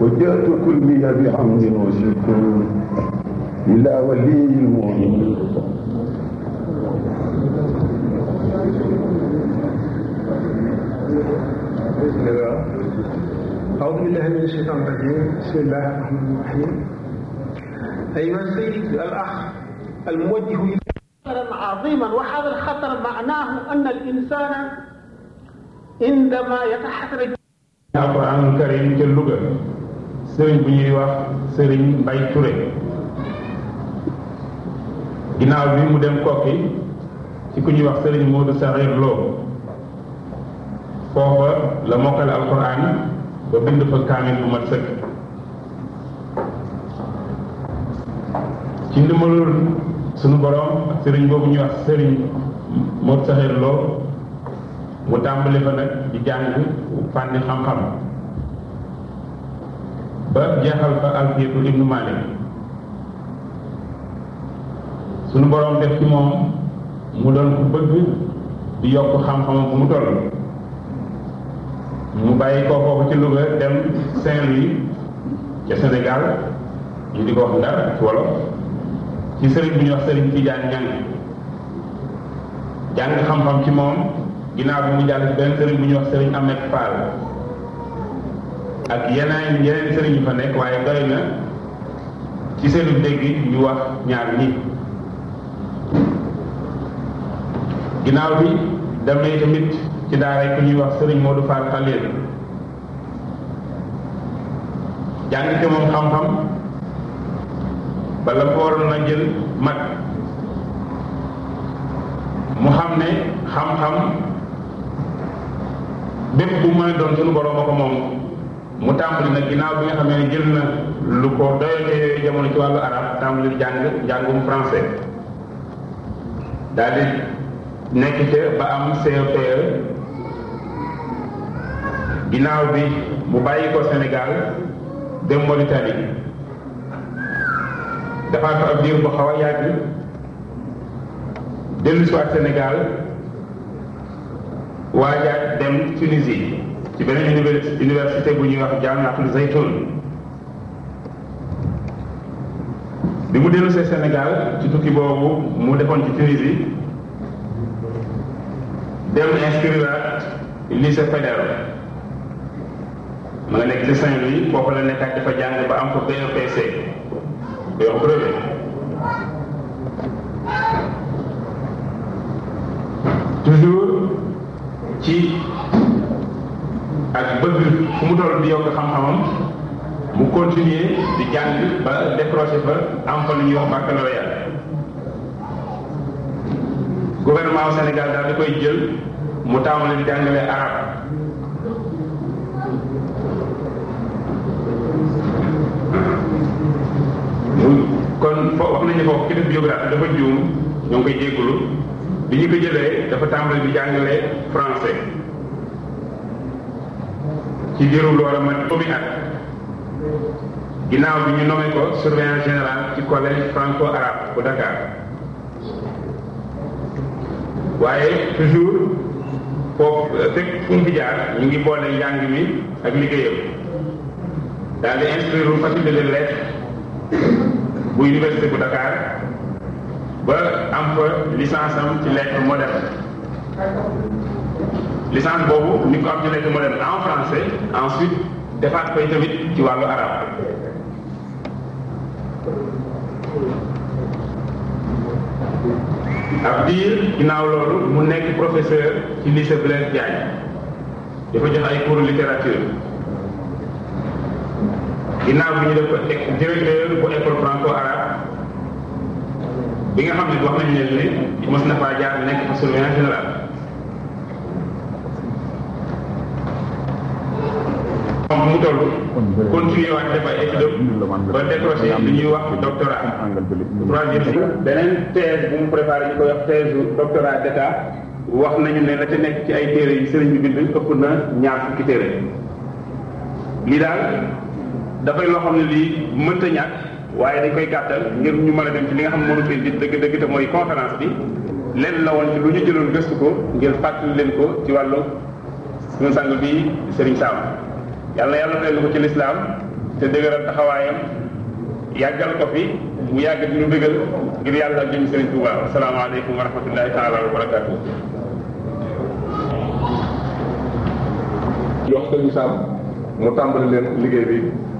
وجئت كل بحمد وشكر إلى ولي المؤمنين باذن الله اعوذ بالله من الشيطان الرجيم بسم الله الرحمن الرحيم ايها السيد الاخ الموجه خطرا عظيما وهذا الخطر معناه ان الانسان عندما يتحرك alquranul karim ca Louga sëriñ bu ñuy wax sëriñ Mbay Touré ginnaaw bi mu dem kokki ci ku ñuy wax sëriñ Modou Saxiir Lo foofa la mokkal alquran ba bind fa kaamil bu mat sëkk ci ndimbalul sunu borom ak sëriñ boobu ñuy wax sëriñ Modou Saxiir Lo mu tàmbali fa nag di jàng fànni xam-xam ba jeexal fa alfiyatu ibnu malik sunu boroom def ci moom mu doon ku bëgg di yokk xam-xamam bu mu toll mu bàyyi ko foofu ci Louga dem Saint-Louis ca Sénégal ñu di ko wax Ndar ci wolof ci sëriñ bi ñuy wax sëriñ Tidiane Niang jàng xam-xam ci moom ginnaaw bi mu jàll ci benn sëriñ bu ñuy wax sëriñ Ahmed Fall ak yeneen yeneen sëriñ yu fa nekk waaye doy na ci seenu dégg ñu wax ñaar ñi ginnaaw bi dem nañ tamit ci daara ku ñuy wax sëriñ Modou Fall Khalil jàng ca moom xam-xam bala ko waroon a jël mag mu xam ne xam-xam bépp bu mën a doon suñu borom a ko moom mu tàmbali nag ginnaaw bi nga xamee ne jël na lu ko doyatee yooyu jamono ci wàllu arab tàmbali jàng njàngum français daal di nekk ca ba am CEPE ginnaaw bi mu bàyyi ko Sénégal dem Mauritanie dafa ko ab diir bu xaw a yàgg dellu si waat Sénégal waajaat dem Tunisie ci beneen université bu ñuy wax Jaamiatul Zaytun bi mu dellu see Sénégal ci tukki boobu mu defoon ci Tunisie dem inscrire lycée fédéral ma nga nekk ci Saint-Louis foofu la nekkaat dafa jàng ba am fa BEPC yoo brevet toujours ci ak bëgg fu mu toll di yokk xam-xamam mu continuer di jàng ba décroché fa am fa lu ñuy wax baccalauréat gouvernement Sénégal daal di koy jël mu tàmbali di jàngale arab kon fo wax nañu foofu ci def biographie dafa juum ñoo ngi koy jéggulu bi ñu ko jëlee dafa tàmbali di jàngale français ci diiru loola ma juróomi at ginnaaw bi ñu nommé ko surveillant général ci collège franco-arabe bu Dakar waaye toujours foofu fekk fu mu fi jaar ñu ngi boole njàng mi ak liggéeyam daal di inscrire faculté de lettres bu université bu Dakar ba am fa licence am ci lettre moderne licence boobu ni ko am ci lettre moderne en français ensuite defaat koy tamit ci wàllu arabe ab diir ginnaaw loolu mu nekk professeur ci lycée Blaise Diagne dafa jox ay cours littérature ginnaaw bi ñu def ko directeur bu école franco arabe bi nga xam ne wax nañ leen ne mos na faa jaar nekk fa surveillant général moom mu toll continué waat def ay études ba décroché li ñuy wax doctorat troisième beneen thèse bu mu préparé ñu koy wax thèse doctorat d'état wax nañu ne la ca nekk ci ay téere yi sëriñ bi bind ëpp na ñaar fukki téere lii daal dafay loo xam ne lii mënta ñàkk waaye dañ koy gàttal ngir ñu mën a dem ci li nga xam ne mënu fi di dëgg dëgg te mooy conférence bi lenn la woon ci lu ñu jëloon gëstu ko ngir fàttali leen ko ci wàllu suñu sang bii sëriñ Saam yàlla na yàlla fayal ko ci lislaam te dëgëral taxawaayam yàggal ko fi mu yàgg di ñu dëggal ngir yàlla jëm sëriñ Tuuba asalaamaaleykum wa rahmatullahi taala wa barakaatu jox sëriñ Saam mu tàmbali leen liggéey bi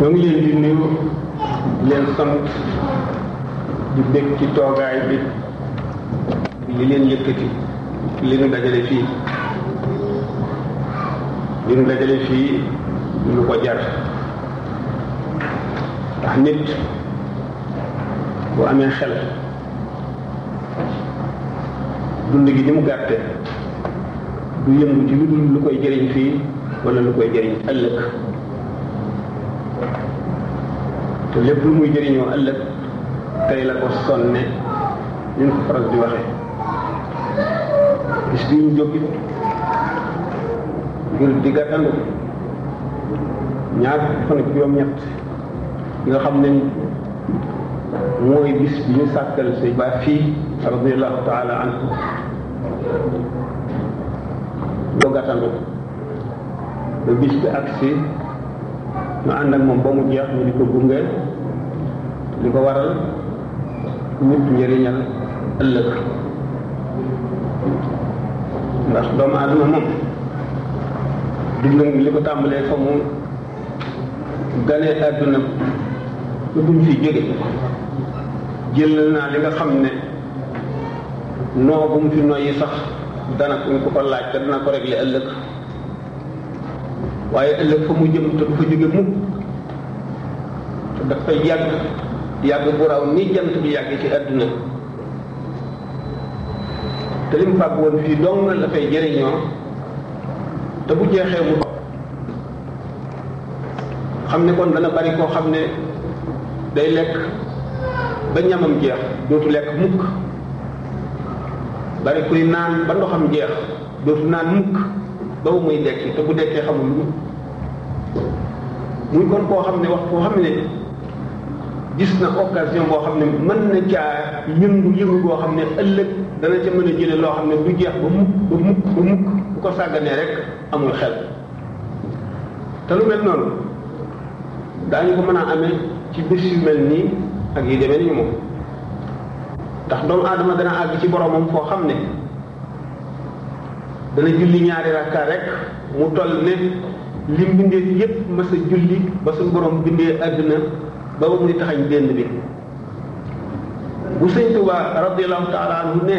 ñoo ngi leen di nuyu leen sant di bég ci toogaay bi li leen yëkkati li nu dajale fii li nu dajale fii lu ko jar ndax nit bu amee xel dund gi ni mu gàtte du yëngu ci lu dul lu koy jëriñ fii wala lu koy jëriñ ëllëg te lépp lu muy jëriñoo ëllëg tey la ko sonne ñu ko faral di waxee bis bi ñu jóg ngir di gàttandu ñaar fan ak juróom-ñett bi nga xam ne mooy bis bi ñu sàkkal say baat fii radiallahu taala anhu doo gàttandu ba bis bi agsi ñu ànd ak moom ba mu jeex ñu di ko gunge li ko waral nit njëriñal ëllëg ndax doomu aadama moom dundam li ko tàmbalee fa mu ganee àdduna ba buñ fi jóge jël naa li nga xam ne noo bu mu fi noyyi sax dana kuñ ko ko laaj te dana ko réglé ëllëg waaye ëllëg fa mu jëm te du fa jóge mukk te daf fay yàgg yàgg bu raw ni jant bi yàgg ci àdduna te li mu fàgg woon fii dong la fay jëriñoo te bu jeexee mu xam ne kon dana bari koo xam ne day lekk ba ñamam jeex dootu lekk mukk bari kuy naan ba ndoxam jeex dootu naan mukk ba bu muy dekki te bu dekkee xamul lu muy kon koo xam ne wax koo xam ne gis na occasion boo xam ne mën na caa yëngu yëngu boo xam ne ëllëg dana ca mën a jële loo xam ne du jeex ba mukk ba mukk ba mukk bu ko sàgganee rek amul xel te lu mel noonu daañu ko mën a amee ci bés yu mel nii ak yi demee ni moom ndax doomu aadama dana àgg ci boromam foo xam ne dana julli ñaari rakka rek mu toll ne li mbindee yépp mas a julli ba suñu borom bindee àdduna ba ba muy taxañ dénd bi bu sëñ Tuubaa radiyallahu taala anhu ne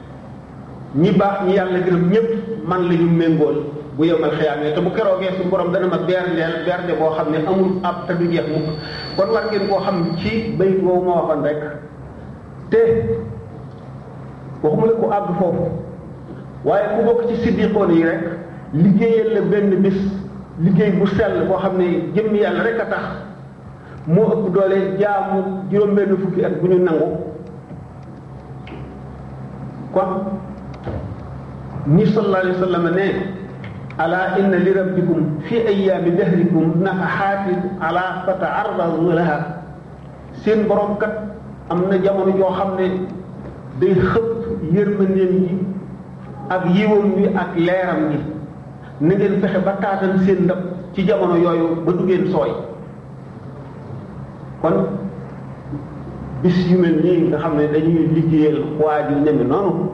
ñi baax ñi yàlla gërëm ñëpp man la ñu méngool bu yomal xiyaamee te bu keroogee suñu borom dana ma berndeel bernde boo xam ne amul ab te du jeex mukk kon war ngeen koo xam ci bay boobu ma waxoon rek te waxuma la ko àgg foofu waaye ku bokk ci siddiqoon yi rek liggéeyal la benn bis liggéey bu sell boo xam ne jëmm yàlla rek a tax moo ëpp doole jaamu juróom-benn fukki at bu ñu nangu kon ni sallallahu alayhi wa sallam ne ala inna li rabbikum fi ayaami dahrikum nafaxaatin ala fataarradu laha seen borom kat am na jamono joo xam ne day xëpp yërmandeem ji ak yiwam wi ak leeram gi na ngeen fexe ba taatan seen ndab ci jamono yooyu ba du ngeen sooy kon bis yu mel nii nga xam ne dañuy liggéeyal waa ju ne mi noonu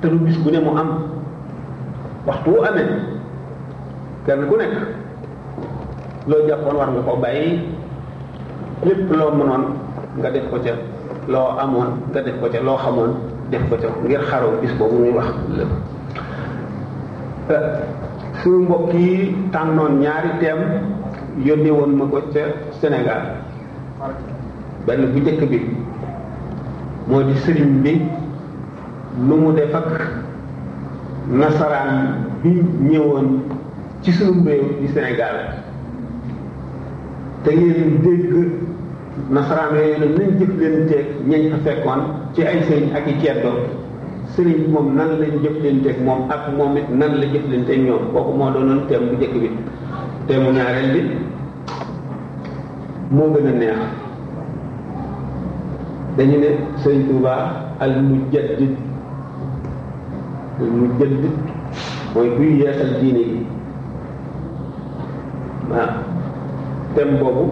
te lu bis bu ne mu am waxtu wu amee kenn ku nekk loo jàppoon war nga ko bàyyi lépp loo mënoon nga def ko ca loo amoon nga def ko ca loo xamoon def ko ca ngir xaroo bis boobu muy wax lépp suñu mbokk yi tànnoon ñaari teem yónnee woon ma ko ca Sénégal benn bu njëkk bi moo di sëriñ bi lu mu def ak nasaraan bi ñëwoon ci suñu réew di Sénégal te ngeen dégg nasaraan yooyu nag nañ jëf leen teeg ñañ fa fekkoon ci ay sëriñ ak i ceddo sëriñ bi moom nan lañ jëf leen teeg moom ak moom it nan la jëf leen teeg ñoom kooku moo doonoon thème bu njëkk bi thème ñaareel bi moo gën a neex dañu ne sëñ Touba al mujaddid al mujaddid mooy kuy yeesal diine gi waaw thème boobu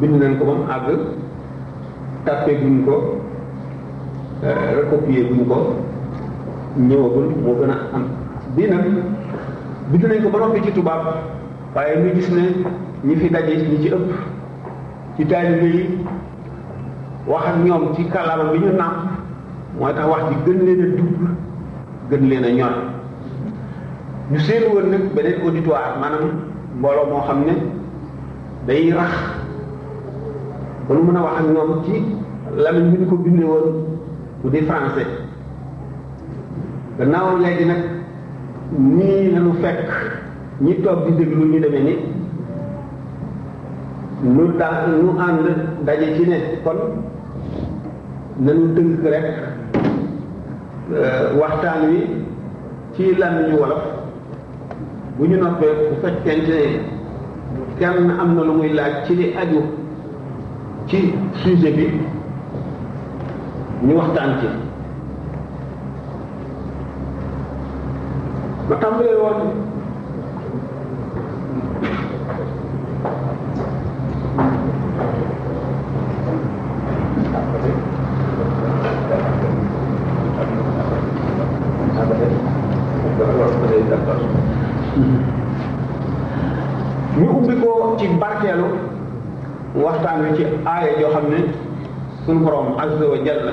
bind nañ ko ba mu àgg tàppee guñ ko recopier guñ ko ñëwagul moo gën a am bii nag bind nañ ko ba noppi ci tubaab waaye ñu gis ne ñi fi daje ñi ci ëpp ci taalibe yi wax ak ñoom ci kàllaama bi ñu nàmp mooy tax wax ji gën leen a dugg gën leen a ñor ñu seen woon nag beneen auditoire maanaam mbooloo moo xam ne day rax ba nu mën a wax ak ñoom ci lamiñ bi ñu ko bindee woon bu di français gannaaw léegi nag nii lañu fekk ñi toog di déglu ñu demee ni nu da nu ànd daje ci ne kon nañu tënk rek waxtaan wi ci làmmiñu wolof bu ñu noppee bu fekkente ne kenn am na lu muy laaj ci li aju ci sujet bi ñu waxtaan ci ma tàmbalee woon ñu ubbi ko ci barkeelu waxtaan wi ci aaya joo xam ne suñu borom azza wa jalla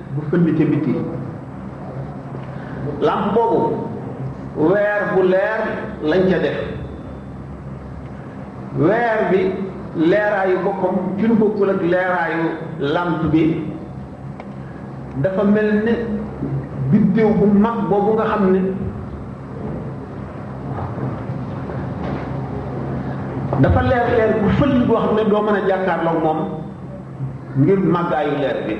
bu fënd ca biti làmp boobu weer bu leer lañ ca def weer bi leeraayu boppam ci lu bokkul ak leeraayu làmp bi dafa mel ne biddéew bu mag boobu nga xam ne dafa leer leer bu fël boo xam ne doo mën a jàkkaarloo moom ngir màggaayu leer bi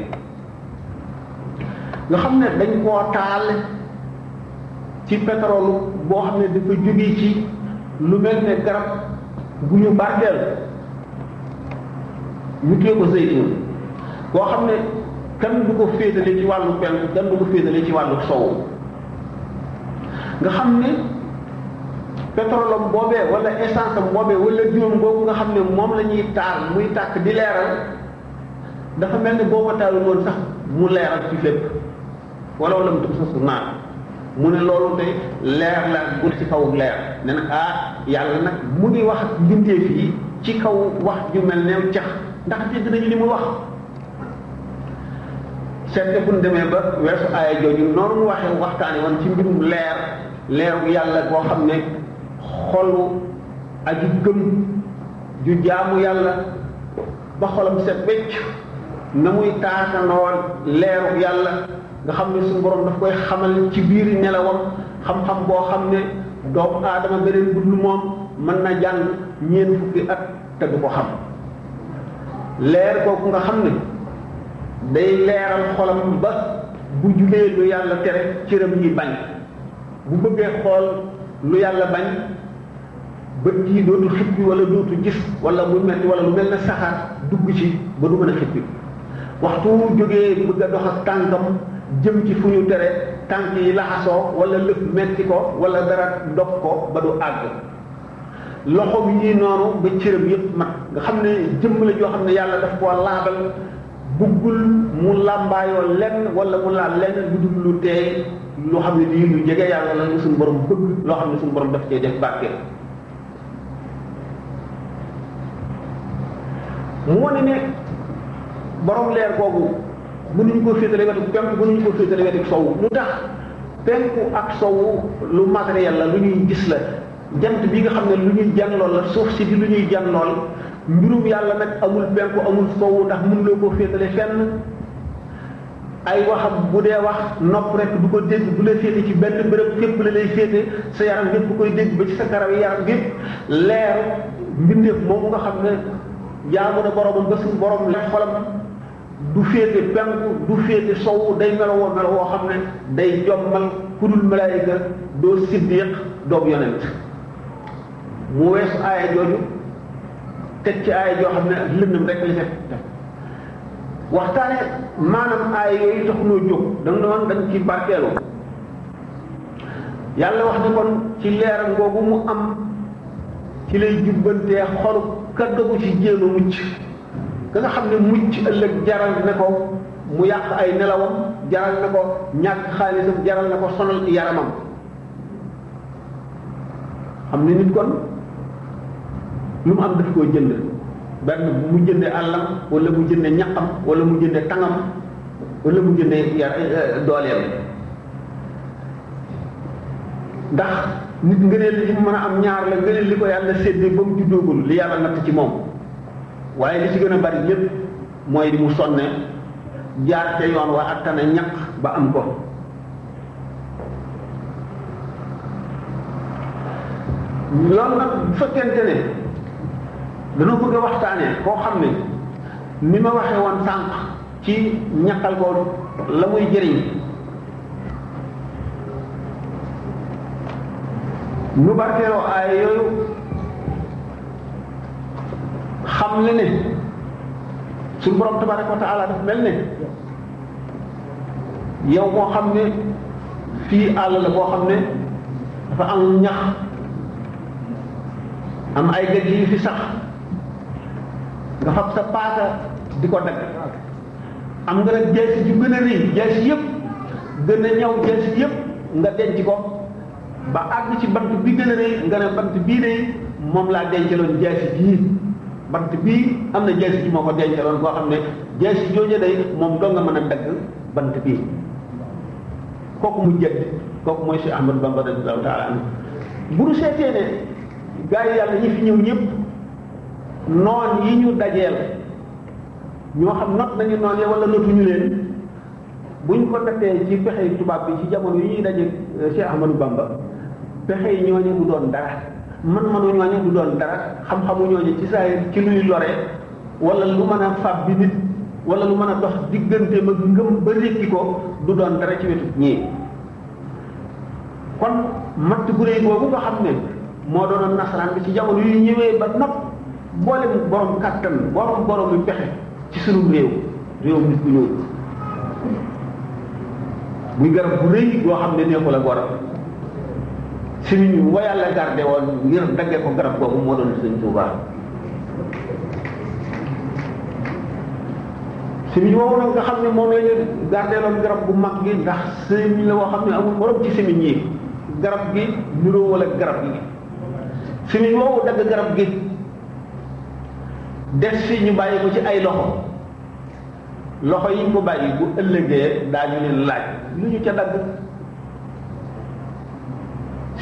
nga xam ne dañ koo taal ci pétrole boo xam ne dafa jóge ci lu mel ne garab gu ñu barkeel ñu tuddee ko zeytun boo xam ne kenn du ko féetale ci wàllu penk kenn du ko féetale ci wàllu sow nga xam ne pétrole am boobee wala essence am boobee wala juróom boobu nga xam ne moom la ñuy taal muy tàkk di leeral dafa mel ni boo ko taalul woon sax mu leeral ci fépp wala wala mu tub sa su naan mu ne loolu tey leer la bu ci kaw leer ne nag ah yàlla nag mu ngi wax ak mbindeef yi ci kaw wax ju mel ne cax ndax dégg nañu li mu wax seet bu ñu demee ba weesu aaya jooju noonu mu waxee waxtaane woon ci mbirum leer leeru yàlla boo xam ne xolu aju gëm ju jaamu yàlla ba xolam set wecc na muy taatanoon leeru yàlla nga xam ne suñu borom daf koy xamal ci biir nelawam xam-xam boo xam ne doomu aadama beneen bu dul moom mën na jàng ñeent fukki at te du ko xam leer kooku nga xam ne day leeral xolam ba bu jubee lu yàlla tere cëram yi bañ bu bëggee xool lu yàlla bañ bët yi dootu xippi wala dootu gis wala mu mel wala lu mel ne saxaar dugg ci ba du mën a xippi waxtu wu jógee bëgg a dox ak tànkam jëm ci fu ñu tere tànk yi laxasoo wala lëf metti ko wala dara dog ko ba du àgg loxo bi ñuy noonu ba cëram yëpp mat nga xam ne jëmm la joo xam ne yàlla daf koo laabal buggul mu làmbaayoo lenn wala mu laal lenn lu dul lu teey loo xam ne lii lu jege yàlla la lu suñu borom bëgg loo xam ne suñu borom daf cee def barke mu wane ne borom leer boobu mënuñu ko féetale wetu penk mënuñu ko féetale wetu sowu lu tax penku ak sowu lu matériel la lu ñuy gis la jant bi nga xam ne lu ñuy jànlool la suuf si di lu ñuy jànlool mbirum yàlla nag amul penku amul sowu ndax mun loo ko féetale fenn ay waxam bu dee wax nopp rek du ko dégg du la féete ci benn béréb fépp la lay féete sa yaram yépp koy dégg ba ci sa karaw yaram yépp leer mbindeef moomu nga xam ne jaamu na boromam ba suñu borom la xolam du féete penku du féete sowu day melowoo melo woo xam ne day jommal ku dul malaayika doo siddiq doog yonent mu weesu aaya jooju teg ci aaya joo xam ne lëndëm rek li fekk def waxtaane maanaam aaya yooyu tax noo jóg da nga doon dañ ci barkeelu yàlla wax ni kon ci leeram googu mu am ci lay jubbantee xolu kaddagu ci jéem a mucc ka nga xam ne mujj ci ëllëg jaral na ko mu yàq ay nelawam jaral na ko ñàkk xaalisam jaral na ko sonal yaramam xam ne nit kon lu mu am daf koo jënd benn mu jënde àllam wala mu jënde ñaqam wala mu jënde tangam wala mu jënde yar dooleem ndax nit ngëneel li mu mën a am ñaar la ngëneel li ko yàlla séddee ba mu juddoogul li yàlla natt ci moom waaye li ci gën a bari lépp mooy li mu sonne jaar ca yoon wa attana ñaq ba am ko loolu nag bu fekkente ne dañoo bëgg a waxtaanee koo xam ne ni ma waxee woon sànq ci ñaqal ko la muy jëriñ nu barkeeloo aaya yooyu xam le ne suñu borom tabaraka wa taala daf mel ne yow moo xam ne fii àll la boo xam ne dafa am ñax am ay gëj yi fi sax nga fab sa paaka di ko dagg am nga nag jeesi ju gën a rëy jeesi yëpp gën a ñaw jeesi yëpp nga denc ko ba àgg ci bant bi gën a rëy nga ne bant bii de moom laa dencaloon jaasi jii bant bii am na jaasi ji moo ko dencaloon boo xam ne jaasi jooju day moom doo nga mën a dagg bant bii kooku mu jënd kooku mooy si Ahmadu Bamba radiyallahu taala anhu bu ñu seetee ne gaa yi yàlla ñi fi ñëw ñëpp noon yi ñu dajeel ñoo xam not nañu noon ya wala notuñu leen buñ ko nattee ci pexe tubaab bi ci jamono yi ñuy daje Cheikh Ahmadou Bamba pexe yi ñooñu du doon dara man-manu ñooñu du doon dara xam-xamu ñooñu ci saa ci luy lore wala lu mën a fab bi nit wala lu mën a dox diggante ma ngëm ba rékki ko du doon dara ci wetu ñii kon matt gu réy boobu nga xam ne moo doonoon nasaraan bi ci jamono yu ñëwee ba nopp mboolem borom kàttan borom borom yu pexe ci sunu réew réew nit ku ñëw muy garab bu rëy boo xam ne neexu la gor sëriñ wa yàlla garde woon ngir dagge ko garab boobu moo doon sëriñ Tuubaa sëriñ woowu nag nga xam ne moom la ñu garde loon garab bu mag gi ndax sëriñ la woo xam ne amul morom ci sëriñ yi garab gi niroo wala garab yi fi nit moomu dagg garab gi des fi ñu bàyyi ko ci ay loxo loxo yi ñu ko bàyyi bu ëllëgee daañu leen laaj lu ñu ca dagg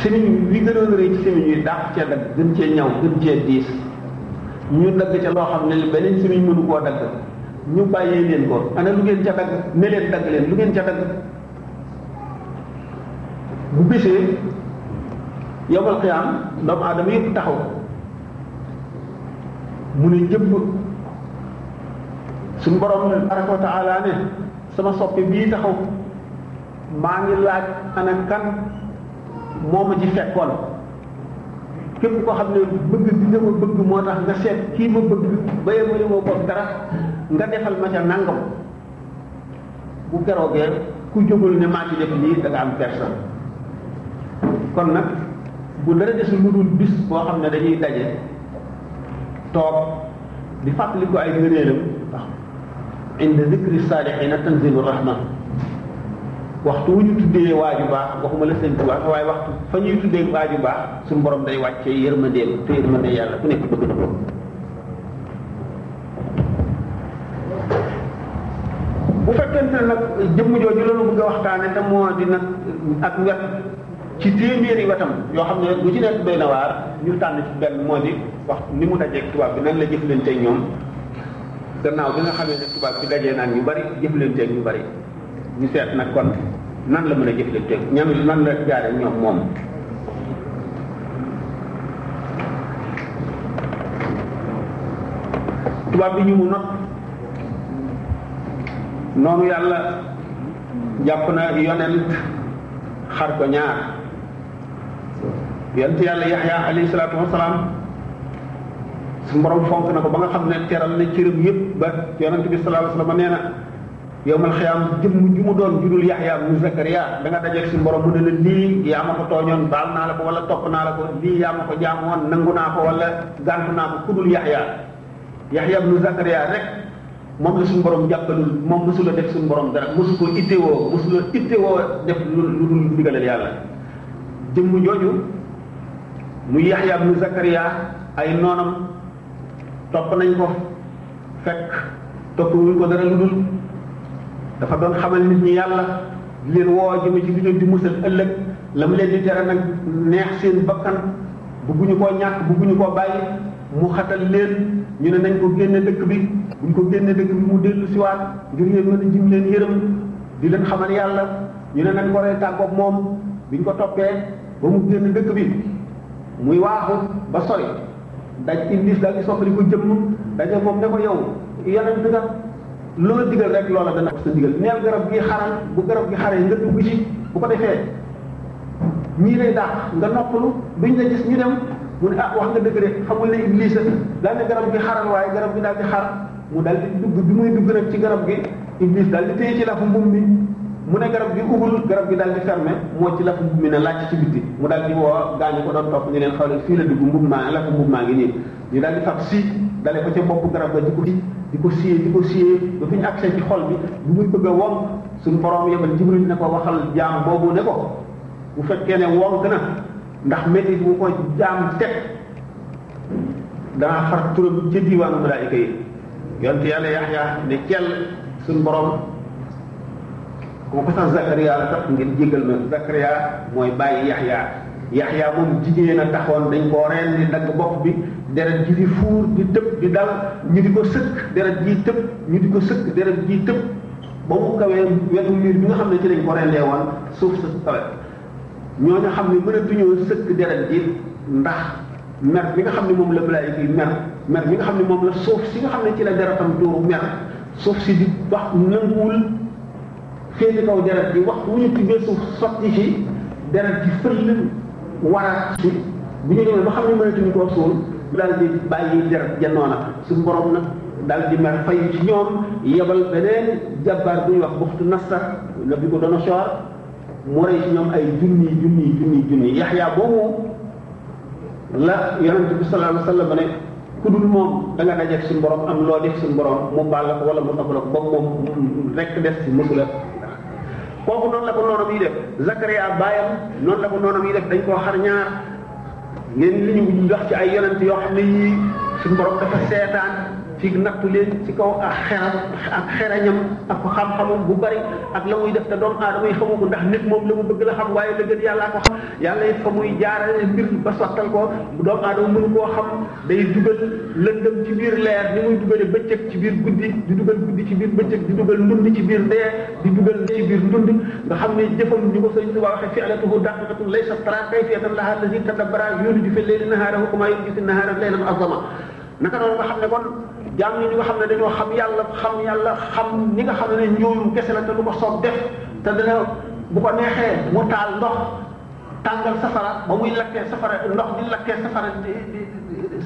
semiñ wi gënoon rëy ci semiñ yi dàq cee dagg gën cee ñaw gën cee diis ñu dagg ca loo xam ne li beneen semiñ mënu koo dagg ñu bàyyee leen ko ana lu ngeen ca dagg ne leen dagg leen lu ngeen ca dagg bu bisee yowmal xiyaam doomu aadama yëpp taxaw mu ne jëpp suñu borom ne tabaraka wa taala ne sama soppe bii taxaw maa ngi laaj ana kan moo ma ci fekkoon képp koo xam ne bëgg bi nga ma bëgg moo tax nga seet kii ma bëgg ba yemale moo ko dara nga defal ma ca nangam bu keroogee ku jógul ne maa ci def lii da nga am kersa kon nag bu dara desul lu dul bis boo xam ne dañuy daje toog di fàttali ko ay ngëneelam ndax inda zikri saalihiina tanzilu rahma waxtu wu ñu tuddee waaju baax waxuma la sëñ Tuubaa waaye waxtu fa ñuy tuddee waaju baax suñu borom day wàccee yërmandeem te yërmande yàlla ku nekk bëgg na ko bu fekkente ne nag jëmm jooju la ñu bëgg a waxtaane te moo di nag ak wet ci téeméeri wetam yoo xam ne bu ci nekk doy na waar ñu tànn ci benn moo di wax ni mu dajeeg tubaab bi nan la jëflante ñoom gannaaw bi nga xamee ne tubaab bi dajee naan ñu bari jëflante ñu bari ñu seet nag kon nan la mën a jëflante ñam nan la jaare ñoom moom tubaab bi ñu mu not noonu yàlla jàpp na yonent xar ko ñaar yonent yàlla yaxya alayhi salaatu wasalaam su borom fonk na ko ba nga xam ne teral na cëram yëpp ba yonent bi sallallahu alayhi wasallam nee na yow man xiyaam jëmm ju mu doon judul yaxya bu zakariya da nga dajeeg suñu borom mu ne la lii yaa ma ko tooñoon baal naa la ko wala topp naa la ko lii yaa ma ko jaamoon nangu naa ko wala gàntu naa ko ku dul yaxya yaxya bu zakariya rek moom la suñu borom jàppalul moom mosu la def suñu borom dara mosu ko ittewoo mosu la ittewoo def lu lu dul ndigalal yàlla jëmm jooju muy yaxya bu zakariya ay noonam topp nañ ko fekk topp wuñ ko dara lu dul dafa doon xamal nit ñi yàlla di leen woo jëme ci li leen di musal ëllëg la mu leen di tere nag neex seen bakkan bugguñu koo ñàkk bugguñu koo bàyyi mu xatal leen ñu ne nañ ko génne dëkk bi buñ ko génne dëkk bi mu dellu siwaat ngir yéen mën a jim leen yërëm di leen xamal yàlla ñu ne nañ ko rey tàggoog moom biñ ko toppee ba mu génn dëkk bi muy waaxu ba sori daj iblis daal di soppali ko jëmm daje moom ne ko yow yonent nga loo digal rek loola dana ko sa digal neel garab gi xaral bu garab gi xaree nga dugg ci bu ko defee ñii lay daax nga noppalu duñ la gis ñu dem mu ne ah wax nga dëgg de xamul ne iblis la daal ne garab gi xaral waaye garab gi daal di xar mu dal di dugg bi muy dugg nag ci garab gi iblis dal di téye ci lafu mbuum mi mu ne garab gi ubul garab gi dal di fermé moo ci lafu mbuum mi ne laaj ci bitti mu dal di woo gaañu ko doon topp ñu leen xaw leen fii la dugg mbuum maa lafu mbuum maa ngi nii ñu dal di fab si dale ko ca bopp garab ga di ko di ko siyee di ko siyee ba fi ñu accès ci xol bi bu muy bëgg a wom suñu borom yebal jibril ne ko waxal jaam boobu ne ko bu fekkee ne wonk na ndax métti bu ko jaam teg daa far turam ca diiwaanu malaayika yi yonte yàlla yaxya ne cell suñ borom koo ko sax Zakaria la tax ngeen jégal ma Zakaria mooy bàyyi yaxya yaxya moom jigéen a taxoon dañ koo reen di dagg bopp bi deret ji di fuur di tëb di dal ñu di ko sëkk deret ji tëb ñu di ko sëkk deret ji tëb ba mu kawee wetu miir bi nga xam ne ci lañ ko rendee woon suuf sa kawe ñooñu xam ne mënatuñoo sëkk deret ji ndax mer bi nga xam ne moom la malaayika yi mer mer bi nga xam ne moom la suuf si nga xam ne ci la deretam tuuru mer suuf si di wax nanguwul féete kaw deret ji wax wu ñu tibbee suuf sotti ci deret ji fëll waraat ci bu ñu demee ba xam ne mënatuñu koo suul daal di bàyyi deret ja noona suñu borom nag daal di mer fay ci ñoom yebal beneen jabbaar bu ñuy wax buxtu nasar la bi ko doon soor mu rey ci ñoom ay junni junni junni junni yaxyaa boobu la yonent bi sallallahu alayhi wa sallam ne ku dul moom da nga dajeeg suñu borom am loo def suñu borom mu baal la ko wala mu topp la ko ba moom rek des ci mosu la kooku noonu la ko noonam yi def Zakaria baayam noonu la ko noonam yi def dañ koo xar ñaar ngeen li ñu ñu wax ci ay yonent yoo xam ne yii suñu borom dafa seetaan ci nattu leen ci kaw ak xeram ak xerañam ak xam-xamam bu bari ak la muy def te doomu aadama yi xamu ko ndax nit moom la mu bëgg la xam waaye la gën yàllaa ko xam yàlla it fa muy jaarale mbir ba sottal ko doomu aadama mënu koo xam day dugal lëndëm ci biir leer ni muy dugale bëccëg ci biir guddi di dugal guddi ci biir bëccëg di dugal ndund ci biir dee di dugal ci biir ndund nga xam ne jëfam ñu ko sëñ Tuubaa waxee fi'latuhu daqiqatun laysa tara kayfiyatan laha allazi tadabbara yuliju fi layli nahaarahu kama yuliju fi nahaari laylan azama naka noonu nga xam ne kon jaam ñi nga xam ne dañoo xam yàlla xam yàlla xam ñi nga xam ne ñooñu kese la te lu ko soob def te dana bu ko neexee mu taal ndox tàngal safara ba muy lakkee safara ndox di lakkee safara di di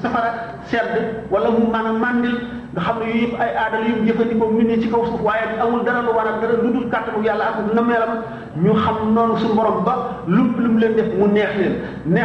safara sedd wala mu mën a màndil nga xam ne yooyu yëpp ay aadal yu mu jëfandikoo mu ne ci kaw suuf waaye amul dara lu waral dara lu dul kàttanu yàlla ak na meelam ñu xam noonu suñu borom ba lu lu mu leen def mu neex leen neex